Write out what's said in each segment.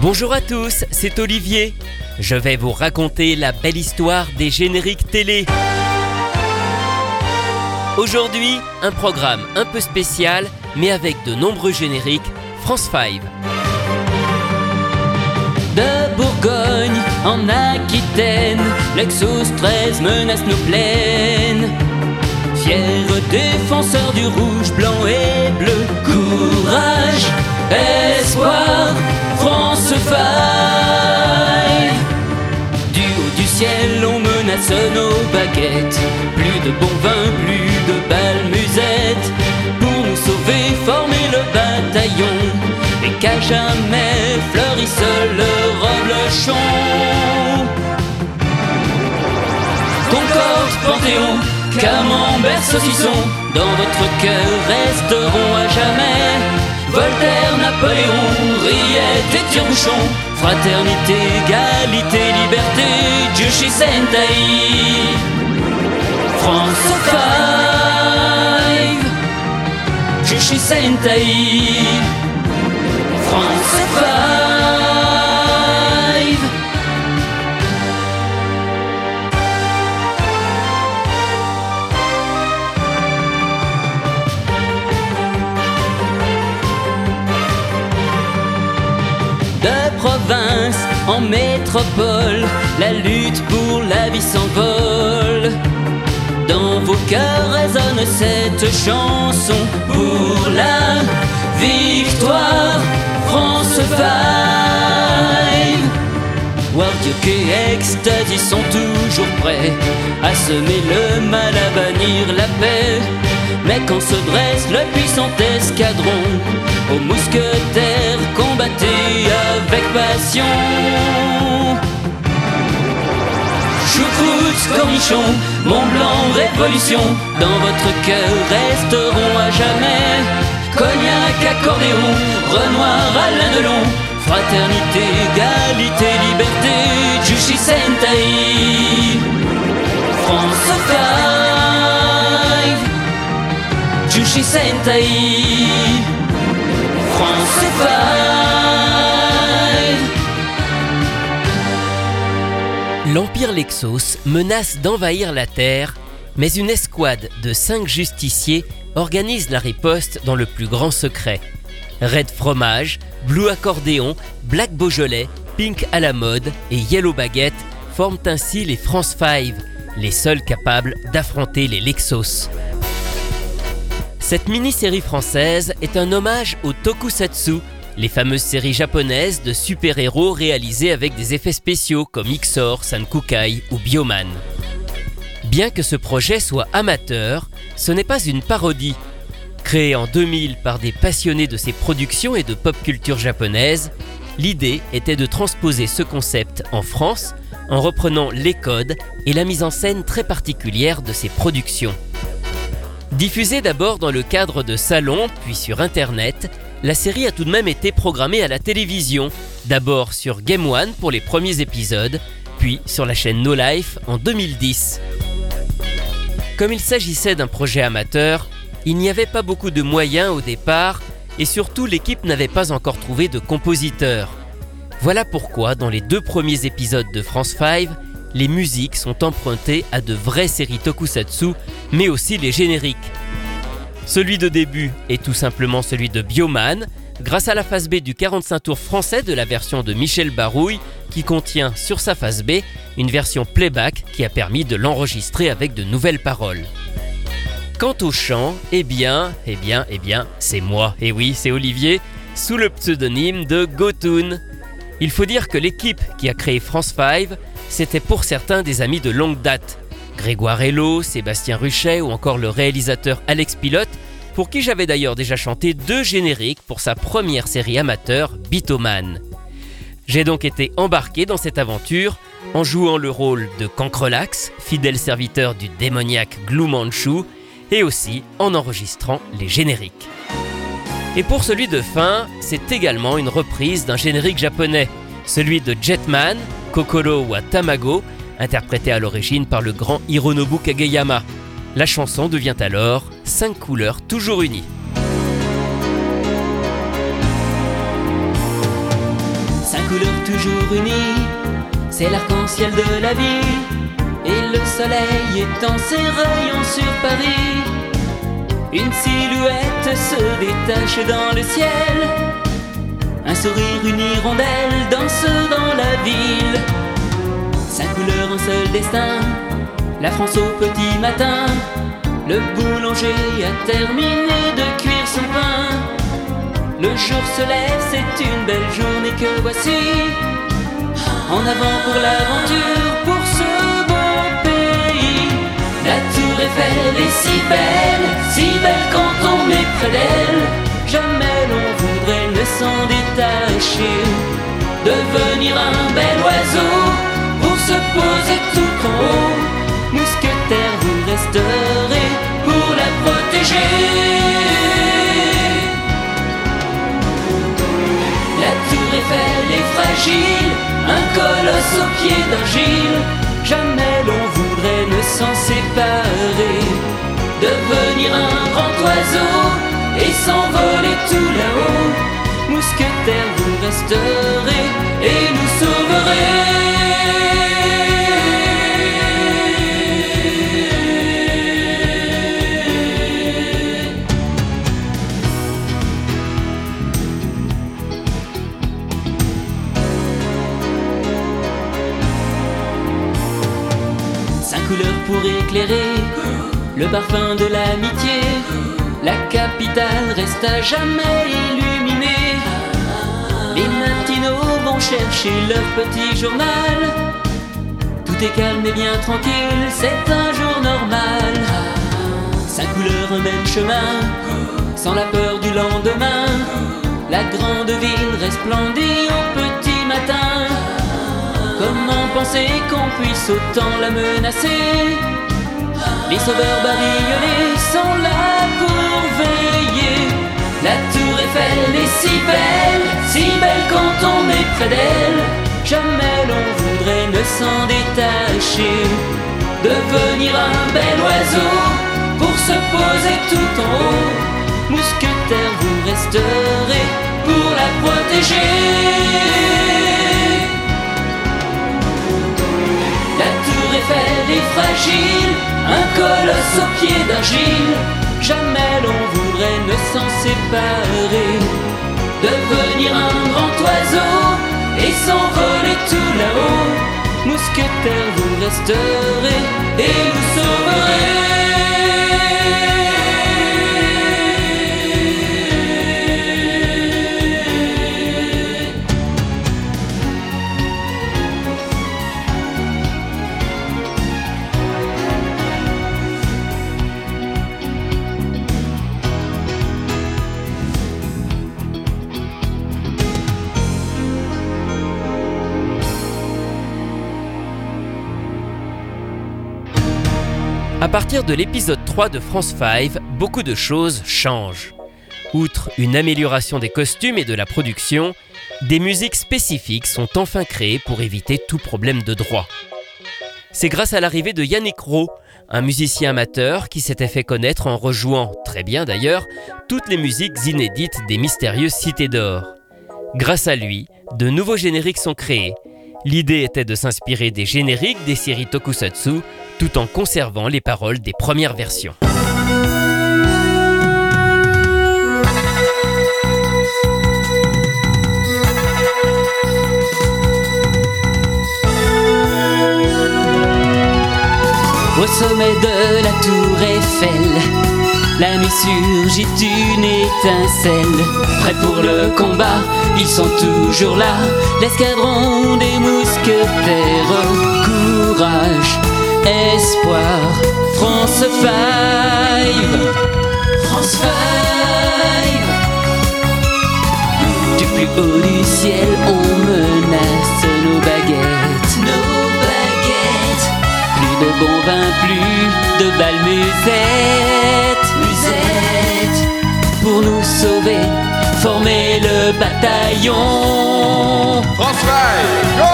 Bonjour à tous, c'est Olivier. Je vais vous raconter la belle histoire des génériques télé. Aujourd'hui, un programme un peu spécial, mais avec de nombreux génériques France 5. De Bourgogne en Aquitaine, l'Exos 13 menace nos plaines. Fier défenseur du rouge, blanc et bleu, courage, espoir, France 5. Du haut du ciel, on menace nos baguettes. Plus de bon vin, plus de balles musettes. Pour nous sauver, former le bataillon. Et qu'à jamais fleurisse le reblochon. Concorde, Panthéon, Camembert, saucisson, dans votre cœur resteront à jamais. Voltaire, Napoléon, Riette et Tire-Bouchon, Fraternité, égalité, liberté, Jushi Sentai. France 5, Jushi Sentai. La lutte pour la vie s'envole. Dans vos cœurs résonne cette chanson pour la victoire, France 5. Wardiok et Ecstasy sont toujours prêts à semer le mal, à bannir la paix. Mais quand se dresse le puissant escadron, aux mousquetaires combattez avec passion. Choucroute, cornichon, Mont Blanc, révolution, dans votre cœur resteront à jamais. Cognac, accordéon, Renoir, Alain Delon, fraternité, égalité, liberté, Jushi Sentai. France 5, Jushi Sentai. France 5. L'Empire Lexos menace d'envahir la Terre, mais une escouade de cinq justiciers organise la riposte dans le plus grand secret. Red Fromage, Blue Accordéon, Black Beaujolais, Pink à la mode et Yellow Baguette forment ainsi les France 5, les seuls capables d'affronter les Lexos. Cette mini-série française est un hommage au tokusatsu, les fameuses séries japonaises de super-héros réalisées avec des effets spéciaux comme Ixor, Sankukai ou Bioman. Bien que ce projet soit amateur, ce n'est pas une parodie. Créé en 2000 par des passionnés de ces productions et de pop culture japonaise, l'idée était de transposer ce concept en France en reprenant les codes et la mise en scène très particulière de ces productions. Diffusée d'abord dans le cadre de salons, puis sur Internet, la série a tout de même été programmée à la télévision, d'abord sur Game One pour les premiers épisodes, puis sur la chaîne No Life en 2010. Comme il s'agissait d'un projet amateur, il n'y avait pas beaucoup de moyens au départ, et surtout l'équipe n'avait pas encore trouvé de compositeur. Voilà pourquoi dans les deux premiers épisodes de France 5, les musiques sont empruntées à de vraies séries tokusatsu, mais aussi les génériques. Celui de début est tout simplement celui de Bioman, grâce à la phase B du 45 tours français de la version de Michel Barouille, qui contient sur sa phase B une version playback qui a permis de l'enregistrer avec de nouvelles paroles. Quant au chant, eh bien, eh bien, eh bien, c'est moi, et oui, c'est Olivier, sous le pseudonyme de Gotoon. Il faut dire que l'équipe qui a créé France 5 c'était pour certains des amis de longue date. Grégoire Hello, Sébastien Ruchet ou encore le réalisateur Alex Pilote, pour qui j'avais d'ailleurs déjà chanté deux génériques pour sa première série amateur, Bitoman. J'ai donc été embarqué dans cette aventure en jouant le rôle de Cancrelax, fidèle serviteur du démoniaque Glou Manchu, et aussi en enregistrant les génériques. Et pour celui de fin, c'est également une reprise d'un générique japonais, celui de Jetman, Kokoro wa Tamago, interprété à l'origine par le grand Hironobu Kageyama. La chanson devient alors Cinq couleurs toujours unies. Cinq toujours unis, c'est l'arc-en-ciel de la vie. Et le soleil étend ses rayons sur Paris. Une silhouette se détache dans le ciel. Un sourire, une hirondelle danse dans la ville. Cinq couleurs, un seul destin. La France au petit matin. Le boulanger a terminé de cuire son pain. Le jour se lève, c'est une belle journée que voici. En avant pour l'aventure, pour ce beau pays. La tour Eiffel est si belle, si belle quand on est près d'elle. Jamais l'on voudrait ne s'en détacher. Devenir un bel oiseau se poser tout en haut. Mousquetaire, vous resterez pour la protéger. Elle est fragile, un colosse au pied d'argile. Jamais l'on voudrait ne s'en séparer. Devenir un grand oiseau et s'envoler tout là-haut. Mousquetaire, vous resterez le parfum de l'amitié. La capitale reste à jamais illuminée. Les matinaux vont chercher leur petit journal. Tout est calme et bien tranquille, c'est un jour normal. Cinq couleurs, un même chemin, sans la peur du lendemain. La grande ville resplendit au petit matin. Comment penser qu'on puisse autant la menacer? Les sauveurs bariolés sont là pour veiller. La tour Eiffel est si belle, si belle quand on est près d'elle. Jamais l'on voudrait ne s'en détacher. Devenir un bel oiseau pour se poser tout en haut. Mousquetaire, vous resterez pour la protéger. Au pied d'argile. Jamais l'on voudrait ne s'en séparer. Devenir un grand oiseau et s'envoler tout là-haut. Mousquetaire, vous resterez et vous sauverez. À partir de l'épisode 3 de France 5, beaucoup de choses changent. Outre une amélioration des costumes et de la production, des musiques spécifiques sont enfin créées pour éviter tout problème de droit. C'est grâce à l'arrivée de Yannick Rowe, un musicien amateur qui s'était fait connaître en rejouant, très bien d'ailleurs, toutes les musiques inédites des mystérieuses cités d'or. Grâce à lui, de nouveaux génériques sont créés. L'idée était de s'inspirer des génériques des séries Tokusatsu tout en conservant les paroles des premières versions. Au sommet de la tour Eiffel, la nuit surgit une étincelle. Prêt pour le combat, ils sont toujours là. L'escadron des mousquetaires, courage Espoir, France 5, France 5. Du plus haut du ciel, on menace nos baguettes, nos baguettes. Plus de bons vins, plus de balles le bataillon. France 5, go!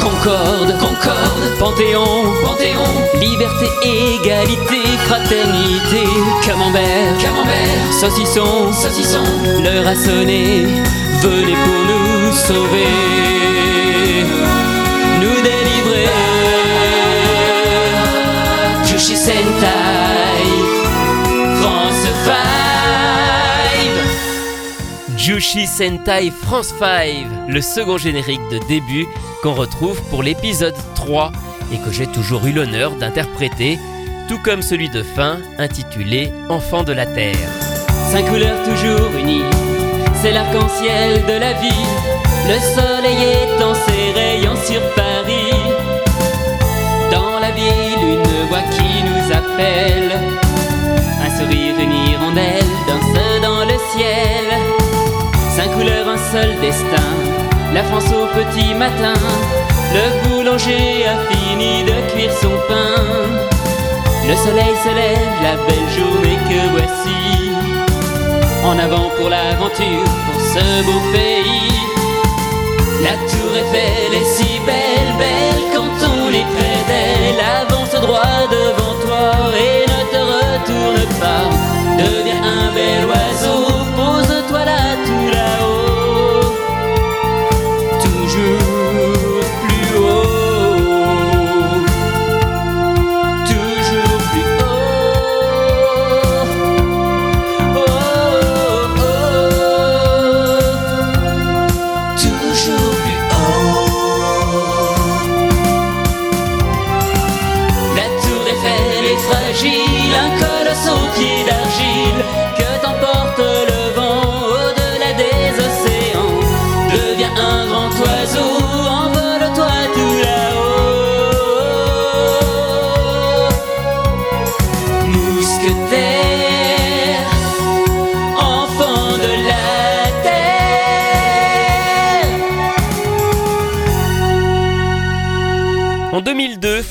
Concorde, Concorde, Panthéon, Panthéon, liberté, égalité, fraternité, camembert, camembert, saucisson, saucisson, l'heure a sonné, venez pour nous sauver, Jushi Sentai France 5, le second générique de début qu'on retrouve pour l'épisode 3 et que j'ai toujours eu l'honneur d'interpréter, tout comme celui de fin intitulé Enfant de la Terre. Cinq couleurs toujours unies, c'est l'arc-en-ciel de la vie. Le soleil étend ses rayons sur Paris. Dans la ville, une voix qui nous appelle. Un sourire, une La France au petit matin. Le boulanger a fini de cuire son pain. Le soleil se lève, la belle journée que voici. En avant pour l'aventure, pour ce beau pays. La tour Eiffel est si belle, belle quand on est près d'elle. Avance droit devant toi et ne te retourne pas. Deviens un bel oiseau, pose-toi là tout là-haut.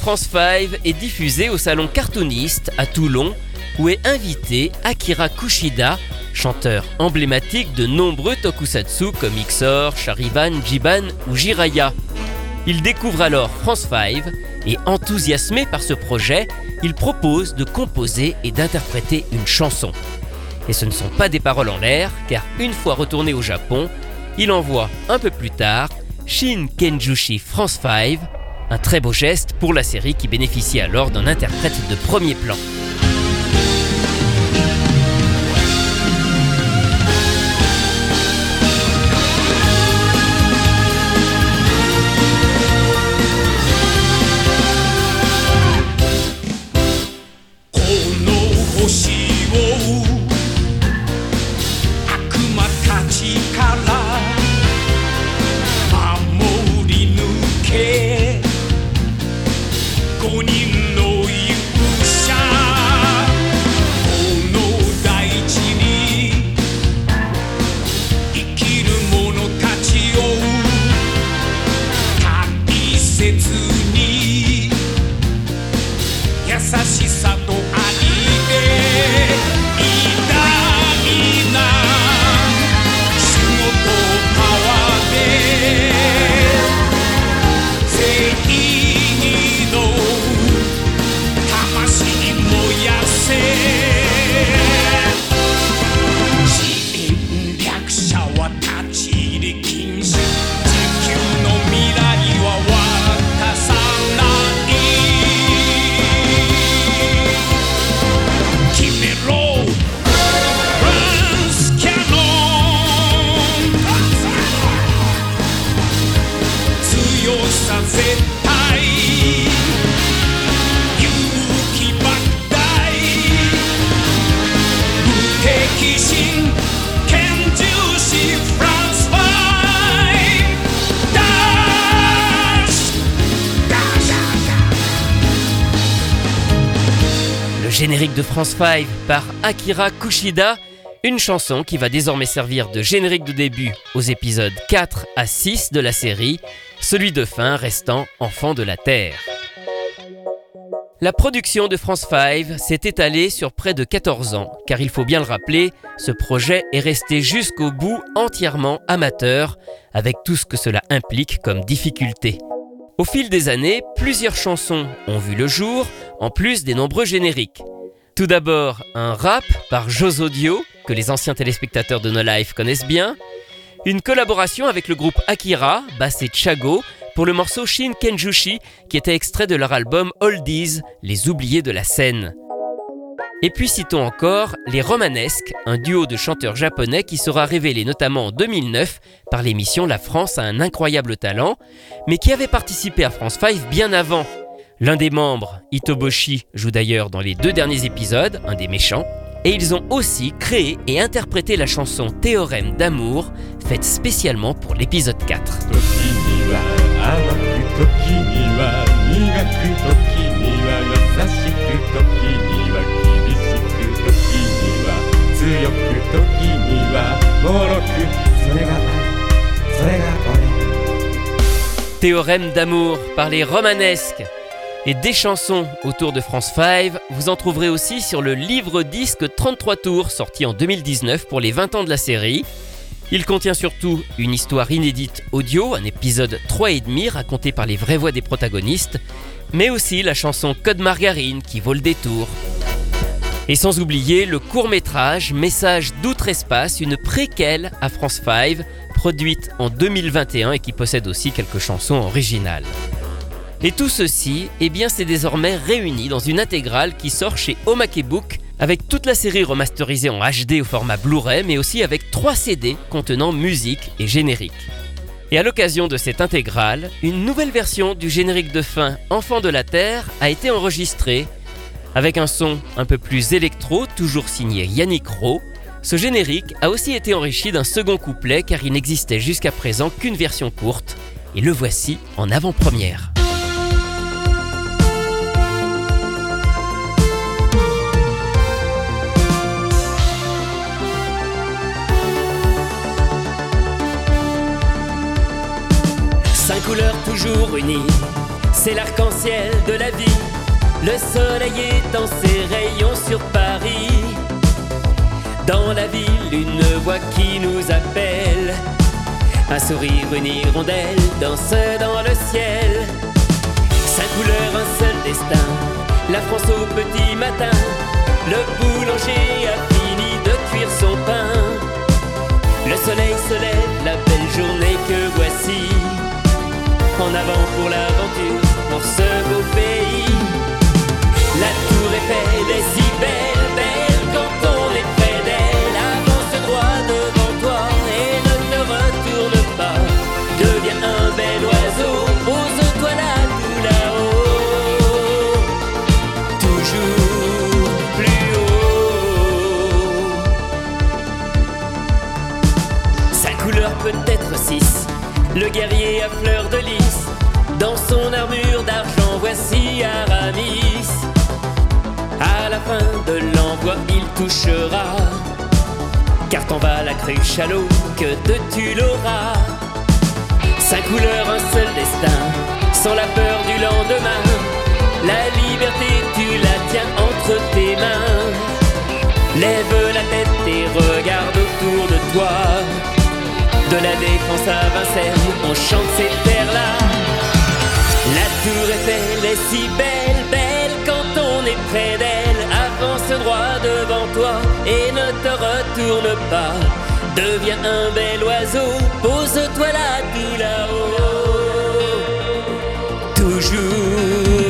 France 5 est diffusée au salon cartooniste à Toulon où est invité Akira Kushida, chanteur emblématique de nombreux tokusatsu comme Ixor, Charivan, Jiban ou Jiraya. Il découvre alors France 5 et enthousiasmé par ce projet, il propose de composer et d'interpréter une chanson. Et ce ne sont pas des paroles en l'air, car une fois retourné au Japon, il envoie un peu plus tard Shin Kenjushi France 5, un très beau geste pour la série qui bénéficie alors d'un interprète de premier plan. De France 5 par Akira Kushida, une chanson qui va désormais servir de générique de début aux épisodes 4 à 6 de la série, celui de fin restant Enfant de la Terre. La production de France 5 s'est étalée sur près de 14 ans, car il faut bien le rappeler, ce projet est resté jusqu'au bout entièrement amateur, avec tout ce que cela implique comme difficulté. Au fil des années, plusieurs chansons ont vu le jour, en plus des nombreux génériques. Tout d'abord, un rap par Josodio, que les anciens téléspectateurs de No Life connaissent bien, Une collaboration avec le groupe Akira, basse et Chago, pour le morceau Shin Kenjushi, qui était extrait de leur album Oldies, Les oubliés de la scène. Et puis citons encore les Romanesques, un duo de chanteurs japonais qui sera révélé notamment en 2009 par l'émission La France a un incroyable talent, mais qui avait participé à France 5 bien avant. L'un des membres, Itoboshi, joue d'ailleurs dans les deux derniers épisodes, un des méchants, et ils ont aussi créé et interprété la chanson Théorème d'amour, faite spécialement pour l'épisode 4. Théorème d'amour par les romanesques et des chansons autour de France 5, vous en trouverez aussi sur le livre disque 33 tours sorti en 2019 pour les 20 ans de la série. Il contient surtout une histoire inédite audio, un épisode 3,5 raconté par les vraies voix des protagonistes, mais aussi la chanson Code Margarine qui vaut le détour. Et sans oublier le court-métrage Message d'outre-espace, une préquelle à France 5, produite en 2021 et qui possède aussi quelques chansons originales. Et tout ceci, eh bien, c'est désormais réuni dans une intégrale qui sort chez Omake Book avec toute la série remasterisée en HD au format Blu-ray, mais aussi avec 3 CD contenant musique et générique. Et à l'occasion de cette intégrale, une nouvelle version du générique de fin Enfant de la Terre a été enregistrée avec un son un peu plus électro, toujours signé Yannick Rowe. Ce générique a aussi été enrichi d'un second couplet car il n'existait jusqu'à présent qu'une version courte, et le voici en avant-première. Couleurs toujours unies, c'est l'arc-en-ciel de la vie. Le soleil étend ses rayons sur Paris. Dans la ville, une voix qui nous appelle. Un sourire, une hirondelle danse dans le ciel. Cinq couleurs, un seul destin. La France au petit matin. Le boulanger a fini de cuire son pain. Le soleil se lève, la belle journée que voici. En avant pour l'aventure, ce Car t'en va la cruche à l'eau, que tu l'auras. Cinq couleurs, un seul destin, sans la peur du lendemain. La liberté, tu la tiens entre tes mains. Lève la tête et regarde autour de toi. De la défense à Vincennes, on chante ces terres-là. La tour Eiffel est si belle, belle quand on est près d'elle. Avance droit devant toi et ne te retourne pas. Deviens un bel oiseau, pose-toi là tout là-haut. Toujours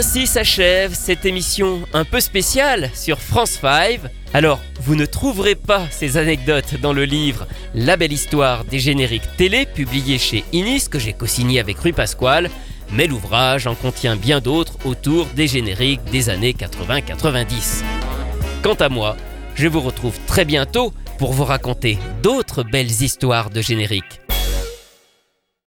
Ainsi s'achève cette émission un peu spéciale sur France 5. Alors, vous ne trouverez pas ces anecdotes dans le livre La belle histoire des génériques télé publié chez Inis que j'ai co-signé avec Rue Pasquale, mais l'ouvrage en contient bien d'autres autour des génériques des années 80-90. Quant à moi, Je vous retrouve très bientôt pour vous raconter d'autres belles histoires de générique.